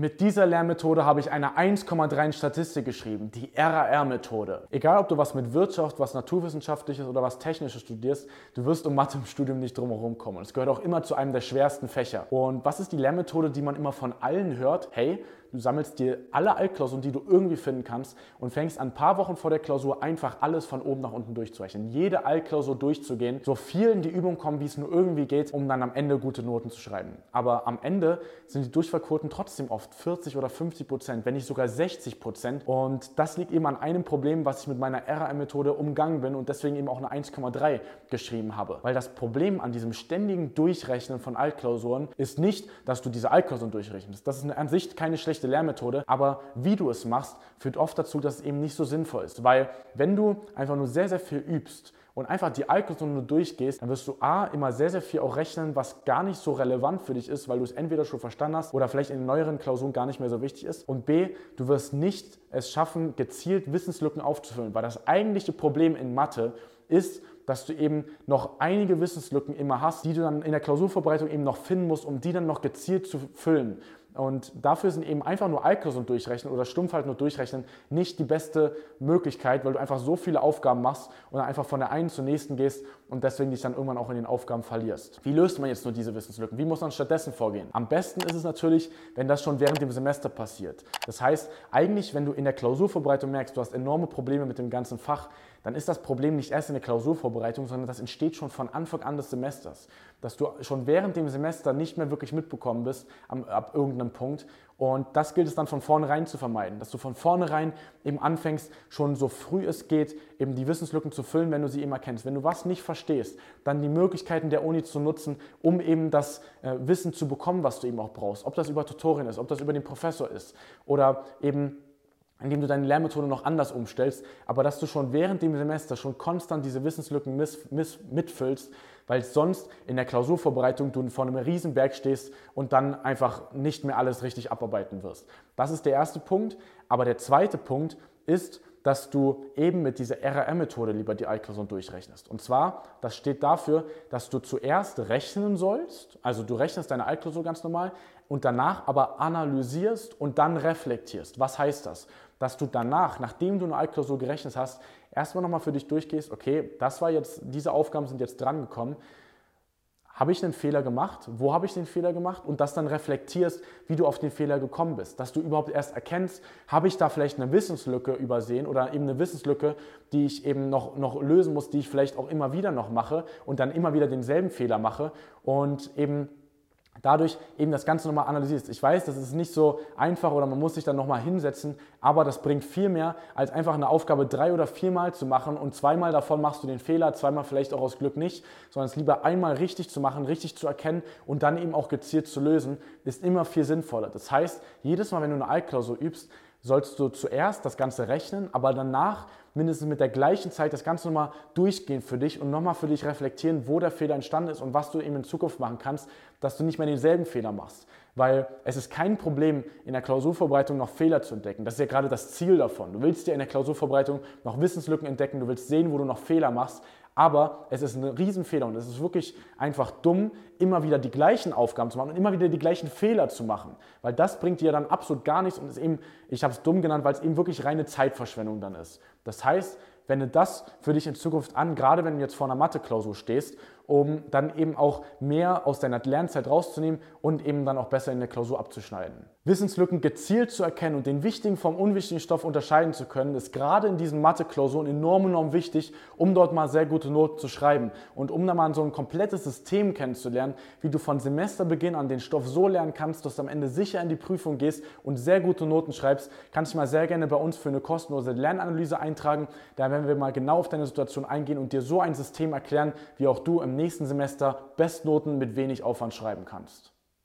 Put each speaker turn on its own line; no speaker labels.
Mit dieser Lernmethode habe ich eine 1,3 in Statistik geschrieben, die RAR-Methode. Egal, ob du was mit Wirtschaft, was Naturwissenschaftliches oder was Technisches studierst, du wirst um Mathe im Studium nicht drum herum kommen. Es gehört auch immer zu einem der schwersten Fächer. Und was ist die Lernmethode, die man immer von allen hört? Hey, Du sammelst dir alle Altklausuren, die du irgendwie finden kannst und fängst ein paar Wochen vor der Klausur einfach alles von oben nach unten durchzurechnen. Jede Altklausur durchzugehen, so viel in die Übung kommen, wie es nur irgendwie geht, um dann am Ende gute Noten zu schreiben. Aber am Ende sind die Durchfallquoten trotzdem oft 40 oder 50 Prozent, wenn nicht sogar 60 Prozent. Und das liegt eben an einem Problem, was ich mit meiner RAM-Methode umgangen bin und deswegen eben auch eine 1,3 geschrieben habe. Weil das Problem an diesem ständigen Durchrechnen von Altklausuren ist nicht, dass du diese Altklausuren durchrechnest. Das ist an sich keine schlechte schlechte Lehrmethode, aber wie du es machst, führt oft dazu, dass es eben nicht so sinnvoll ist. Weil wenn du einfach nur sehr, sehr viel übst, und einfach die Alkohol nur durchgehst, dann wirst du A, immer sehr, sehr viel auch rechnen, was gar nicht so relevant für dich ist, weil du es entweder schon verstanden hast oder vielleicht in den neueren Klausuren gar nicht mehr so wichtig ist. Und B, du wirst nicht es schaffen, gezielt Wissenslücken aufzufüllen, weil das eigentliche Problem in Mathe ist, dass du eben noch einige Wissenslücken immer hast, die du dann in der Klausurvorbereitung eben noch finden musst, um die dann noch gezielt zu füllen. Und dafür sind eben einfach nur Alkohol durchrechnen oder stumpf halt nur durchrechnen nicht die beste Möglichkeit, weil du einfach so viele Aufgaben machst und einfach von der einen zur nächsten gehst und deswegen dich dann irgendwann auch in den Aufgaben verlierst. Wie löst man jetzt nur diese Wissenslücken? Wie muss man stattdessen vorgehen? Am besten ist es natürlich, wenn das schon während dem Semester passiert. Das heißt, eigentlich, wenn du in der Klausurvorbereitung merkst, du hast enorme Probleme mit dem ganzen Fach, dann ist das Problem nicht erst in der Klausurvorbereitung, sondern das entsteht schon von Anfang an des Semesters. Dass du schon während dem Semester nicht mehr wirklich mitbekommen bist ab irgendeinem Punkt. Und das gilt es dann von vornherein zu vermeiden, dass du von vornherein eben anfängst, schon so früh es geht, eben die Wissenslücken zu füllen, wenn du sie immer kennst. Wenn du was nicht verstehst, dann die Möglichkeiten der Uni zu nutzen, um eben das äh, Wissen zu bekommen, was du eben auch brauchst. Ob das über Tutorien ist, ob das über den Professor ist oder eben indem du deine Lernmethode noch anders umstellst, aber dass du schon während dem Semester schon konstant diese Wissenslücken miss, miss, mitfüllst, weil sonst in der Klausurvorbereitung du vor einem Riesenberg stehst und dann einfach nicht mehr alles richtig abarbeiten wirst. Das ist der erste Punkt. Aber der zweite Punkt ist, dass du eben mit dieser RRM-Methode lieber die Altklausuren durchrechnest. Und zwar, das steht dafür, dass du zuerst rechnen sollst, also du rechnest deine Altklausur ganz normal und danach aber analysierst und dann reflektierst. Was heißt das? dass du danach, nachdem du eine Altklausur gerechnet hast, erstmal nochmal für dich durchgehst, okay, das war jetzt, diese Aufgaben sind jetzt drangekommen. Habe ich einen Fehler gemacht? Wo habe ich den Fehler gemacht? Und das dann reflektierst, wie du auf den Fehler gekommen bist. Dass du überhaupt erst erkennst, habe ich da vielleicht eine Wissenslücke übersehen oder eben eine Wissenslücke, die ich eben noch, noch lösen muss, die ich vielleicht auch immer wieder noch mache und dann immer wieder denselben Fehler mache und eben dadurch eben das Ganze nochmal analysierst. Ich weiß, das ist nicht so einfach oder man muss sich dann nochmal hinsetzen, aber das bringt viel mehr, als einfach eine Aufgabe drei oder viermal zu machen und zweimal davon machst du den Fehler, zweimal vielleicht auch aus Glück nicht, sondern es lieber einmal richtig zu machen, richtig zu erkennen und dann eben auch gezielt zu lösen, ist immer viel sinnvoller. Das heißt, jedes Mal, wenn du eine Altklausur übst, sollst du zuerst das Ganze rechnen, aber danach mindestens mit der gleichen Zeit das Ganze nochmal durchgehen für dich und nochmal für dich reflektieren, wo der Fehler entstanden ist und was du eben in Zukunft machen kannst, dass du nicht mehr denselben Fehler machst. Weil es ist kein Problem, in der Klausurvorbereitung noch Fehler zu entdecken. Das ist ja gerade das Ziel davon. Du willst ja in der Klausurvorbereitung noch Wissenslücken entdecken, du willst sehen, wo du noch Fehler machst, aber es ist ein Riesenfehler und es ist wirklich einfach dumm, immer wieder die gleichen Aufgaben zu machen und immer wieder die gleichen Fehler zu machen. Weil das bringt dir dann absolut gar nichts und ist eben, ich habe es dumm genannt, weil es eben wirklich reine Zeitverschwendung dann ist. Das heißt, wende das für dich in Zukunft an, gerade wenn du jetzt vor einer Mathe-Klausur stehst um dann eben auch mehr aus deiner Lernzeit rauszunehmen und eben dann auch besser in der Klausur abzuschneiden. Wissenslücken gezielt zu erkennen und den wichtigen vom unwichtigen Stoff unterscheiden zu können, ist gerade in diesen Mathe-Klausuren enorm, enorm wichtig, um dort mal sehr gute Noten zu schreiben und um dann mal so ein komplettes System kennenzulernen, wie du von Semesterbeginn an den Stoff so lernen kannst, dass du am Ende sicher in die Prüfung gehst und sehr gute Noten schreibst, kannst du mal sehr gerne bei uns für eine kostenlose Lernanalyse eintragen. Da werden wir mal genau auf deine Situation eingehen und dir so ein System erklären, wie auch du im nächsten Semester Bestnoten mit wenig Aufwand schreiben kannst.